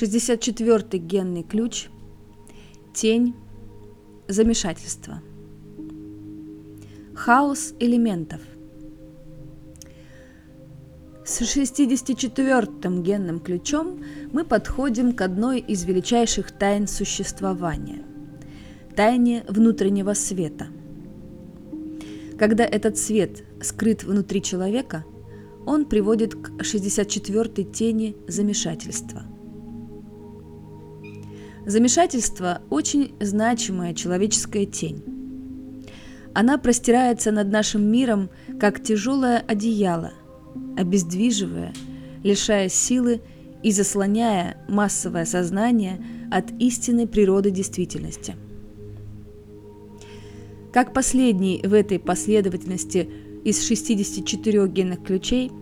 64-й генный ключ. Тень. Замешательство. Хаос элементов. С 64-м генным ключом мы подходим к одной из величайших тайн существования – тайне внутреннего света. Когда этот свет скрыт внутри человека, он приводит к 64-й тени замешательства – Замешательство – очень значимая человеческая тень. Она простирается над нашим миром, как тяжелое одеяло, обездвиживая, лишая силы и заслоняя массовое сознание от истинной природы действительности. Как последний в этой последовательности из 64 генных ключей,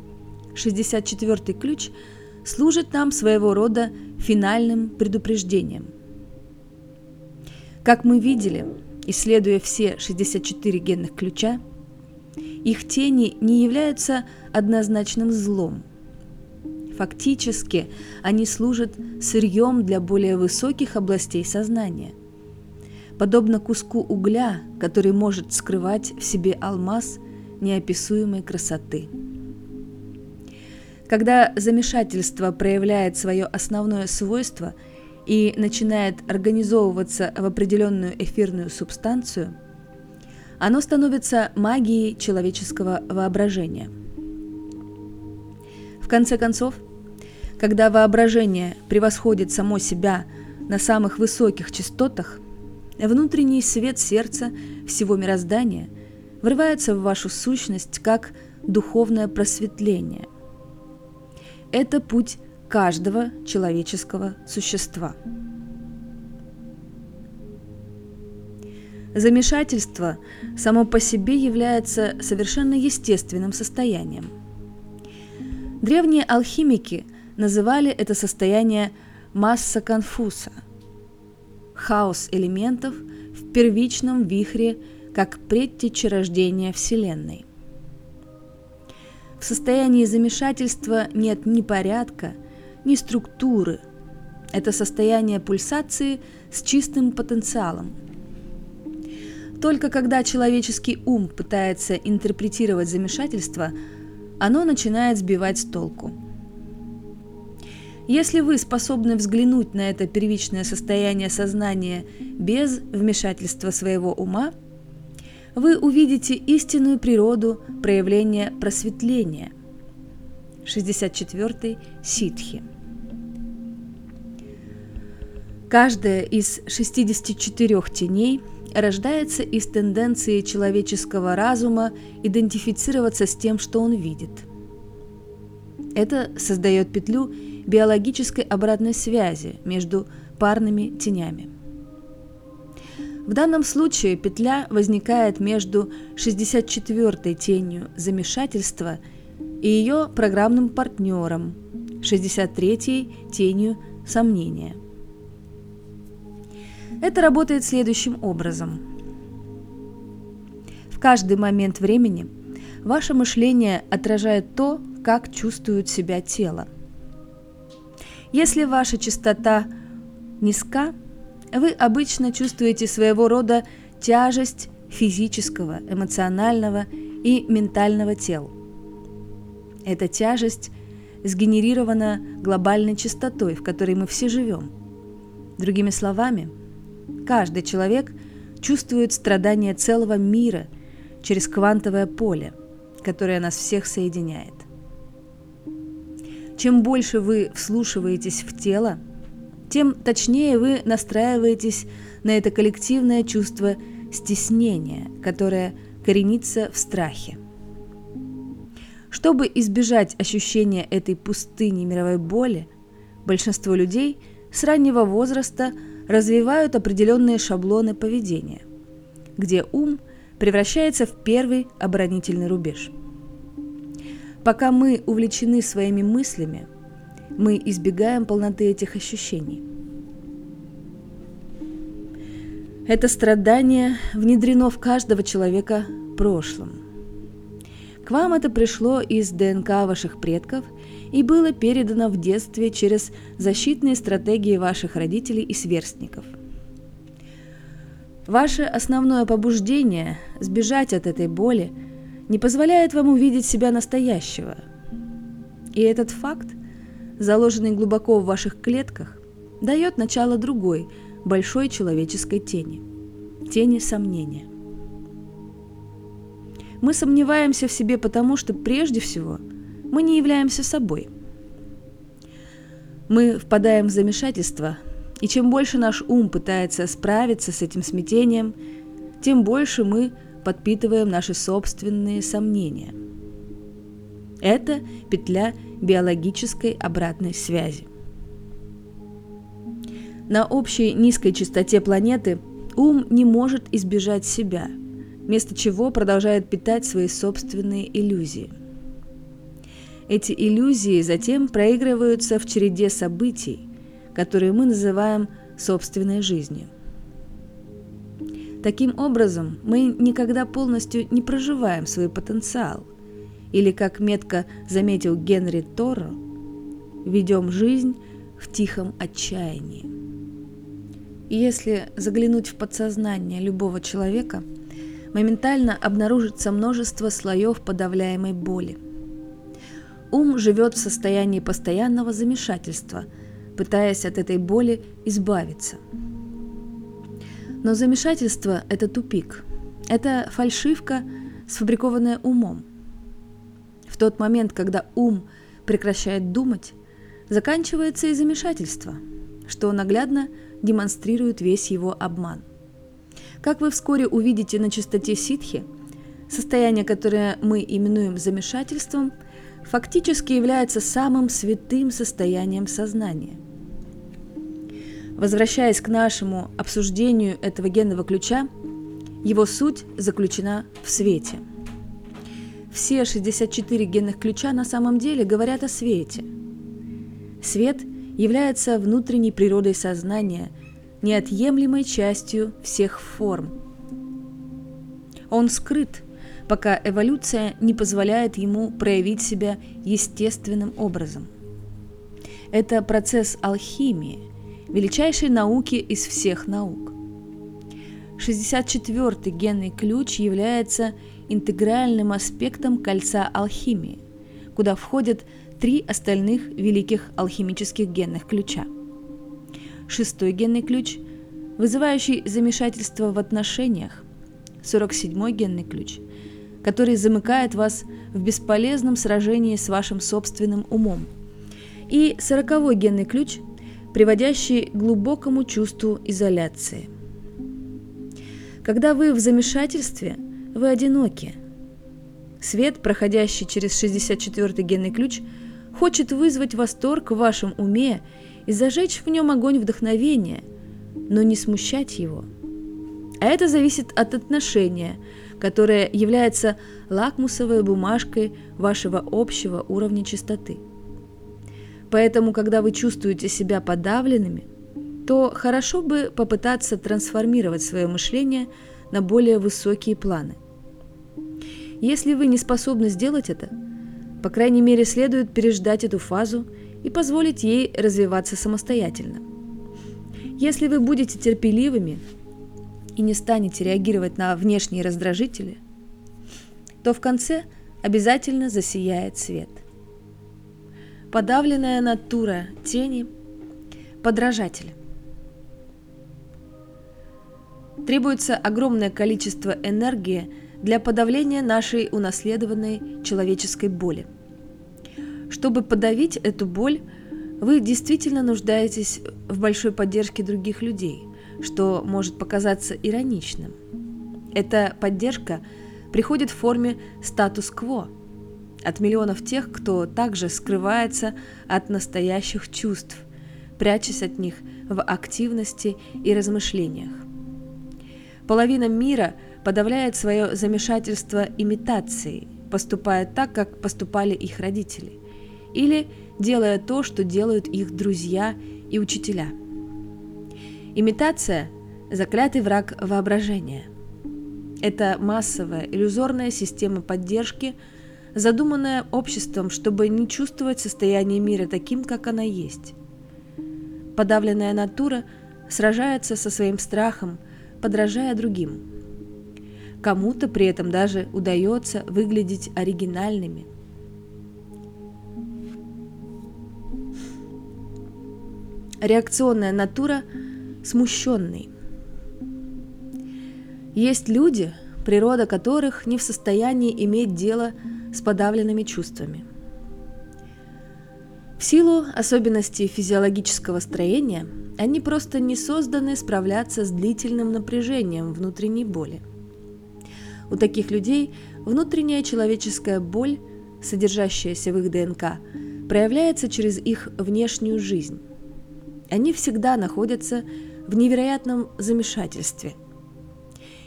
64 ключ служит нам своего рода финальным предупреждением. Как мы видели, исследуя все 64 генных ключа, их тени не являются однозначным злом. Фактически они служат сырьем для более высоких областей сознания. Подобно куску угля, который может скрывать в себе алмаз неописуемой красоты. Когда замешательство проявляет свое основное свойство – и начинает организовываться в определенную эфирную субстанцию, оно становится магией человеческого воображения. В конце концов, когда воображение превосходит само себя на самых высоких частотах, внутренний свет сердца всего мироздания врывается в вашу сущность как духовное просветление. Это путь каждого человеческого существа. Замешательство само по себе является совершенно естественным состоянием. Древние алхимики называли это состояние масса конфуса, хаос элементов в первичном вихре как предтеча рождения Вселенной. В состоянии замешательства нет ни порядка, ни структуры. Это состояние пульсации с чистым потенциалом. Только когда человеческий ум пытается интерпретировать замешательство, оно начинает сбивать с толку. Если вы способны взглянуть на это первичное состояние сознания без вмешательства своего ума, вы увидите истинную природу проявления просветления. 64 ситхи. Каждая из 64 теней рождается из тенденции человеческого разума идентифицироваться с тем, что он видит. Это создает петлю биологической обратной связи между парными тенями. В данном случае петля возникает между 64-й тенью замешательства и ее программным партнером, 63-й тенью сомнения – это работает следующим образом. В каждый момент времени ваше мышление отражает то, как чувствует себя тело. Если ваша частота низка, вы обычно чувствуете своего рода тяжесть физического, эмоционального и ментального тел. Эта тяжесть сгенерирована глобальной частотой, в которой мы все живем. Другими словами – Каждый человек чувствует страдания целого мира через квантовое поле, которое нас всех соединяет. Чем больше вы вслушиваетесь в тело, тем точнее вы настраиваетесь на это коллективное чувство стеснения, которое коренится в страхе. Чтобы избежать ощущения этой пустыни мировой боли, большинство людей с раннего возраста – развивают определенные шаблоны поведения, где ум превращается в первый оборонительный рубеж. Пока мы увлечены своими мыслями, мы избегаем полноты этих ощущений. Это страдание внедрено в каждого человека прошлым. К вам это пришло из ДНК ваших предков и было передано в детстве через защитные стратегии ваших родителей и сверстников. Ваше основное побуждение – сбежать от этой боли – не позволяет вам увидеть себя настоящего. И этот факт, заложенный глубоко в ваших клетках, дает начало другой, большой человеческой тени – тени сомнения. Мы сомневаемся в себе потому, что прежде всего мы не являемся собой. Мы впадаем в замешательство, и чем больше наш ум пытается справиться с этим смятением, тем больше мы подпитываем наши собственные сомнения. Это петля биологической обратной связи. На общей низкой частоте планеты ум не может избежать себя, вместо чего продолжает питать свои собственные иллюзии. Эти иллюзии затем проигрываются в череде событий, которые мы называем собственной жизнью. Таким образом, мы никогда полностью не проживаем свой потенциал. Или, как метко заметил Генри Торро, ведем жизнь в тихом отчаянии. И если заглянуть в подсознание любого человека, моментально обнаружится множество слоев подавляемой боли. Ум живет в состоянии постоянного замешательства, пытаясь от этой боли избавиться – но замешательство – это тупик. Это фальшивка, сфабрикованная умом. В тот момент, когда ум прекращает думать, заканчивается и замешательство, что наглядно демонстрирует весь его обман. Как вы вскоре увидите на частоте ситхи, состояние, которое мы именуем замешательством, фактически является самым святым состоянием сознания – Возвращаясь к нашему обсуждению этого генного ключа, его суть заключена в свете. Все 64 генных ключа на самом деле говорят о свете. Свет является внутренней природой сознания, неотъемлемой частью всех форм. Он скрыт, пока эволюция не позволяет ему проявить себя естественным образом. Это процесс алхимии – величайшей науки из всех наук. 64-й генный ключ является интегральным аспектом кольца алхимии, куда входят три остальных великих алхимических генных ключа. Шестой генный ключ, вызывающий замешательство в отношениях, 47-й генный ключ, который замыкает вас в бесполезном сражении с вашим собственным умом, и 40-й генный ключ – приводящий к глубокому чувству изоляции. Когда вы в замешательстве, вы одиноки. Свет, проходящий через 64-й генный ключ, хочет вызвать восторг в вашем уме и зажечь в нем огонь вдохновения, но не смущать его. А это зависит от отношения, которое является лакмусовой бумажкой вашего общего уровня чистоты – Поэтому, когда вы чувствуете себя подавленными, то хорошо бы попытаться трансформировать свое мышление на более высокие планы. Если вы не способны сделать это, по крайней мере, следует переждать эту фазу и позволить ей развиваться самостоятельно. Если вы будете терпеливыми и не станете реагировать на внешние раздражители, то в конце обязательно засияет свет – подавленная натура тени, подражатель. Требуется огромное количество энергии для подавления нашей унаследованной человеческой боли. Чтобы подавить эту боль, вы действительно нуждаетесь в большой поддержке других людей, что может показаться ироничным. Эта поддержка приходит в форме статус-кво – от миллионов тех, кто также скрывается от настоящих чувств, прячась от них в активности и размышлениях. Половина мира подавляет свое замешательство имитацией, поступая так, как поступали их родители, или делая то, что делают их друзья и учителя. Имитация – заклятый враг воображения. Это массовая иллюзорная система поддержки – задуманная обществом, чтобы не чувствовать состояние мира таким, как она есть. Подавленная натура сражается со своим страхом, подражая другим. Кому-то при этом даже удается выглядеть оригинальными. Реакционная натура смущенный. Есть люди, природа которых не в состоянии иметь дело с подавленными чувствами. В силу особенностей физиологического строения они просто не созданы справляться с длительным напряжением внутренней боли. У таких людей внутренняя человеческая боль, содержащаяся в их ДНК, проявляется через их внешнюю жизнь. Они всегда находятся в невероятном замешательстве.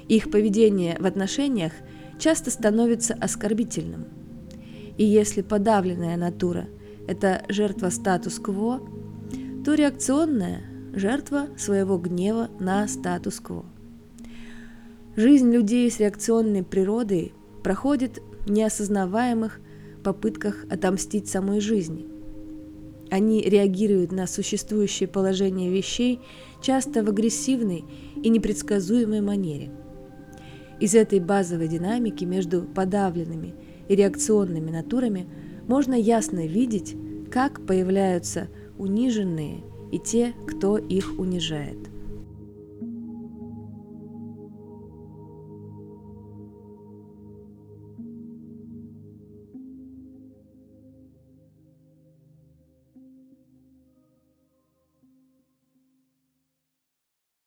Их поведение в отношениях часто становится оскорбительным. И если подавленная натура – это жертва статус-кво, то реакционная – жертва своего гнева на статус-кво. Жизнь людей с реакционной природой проходит в неосознаваемых попытках отомстить самой жизни – они реагируют на существующее положение вещей часто в агрессивной и непредсказуемой манере. Из этой базовой динамики между подавленными и реакционными натурами можно ясно видеть, как появляются униженные и те, кто их унижает.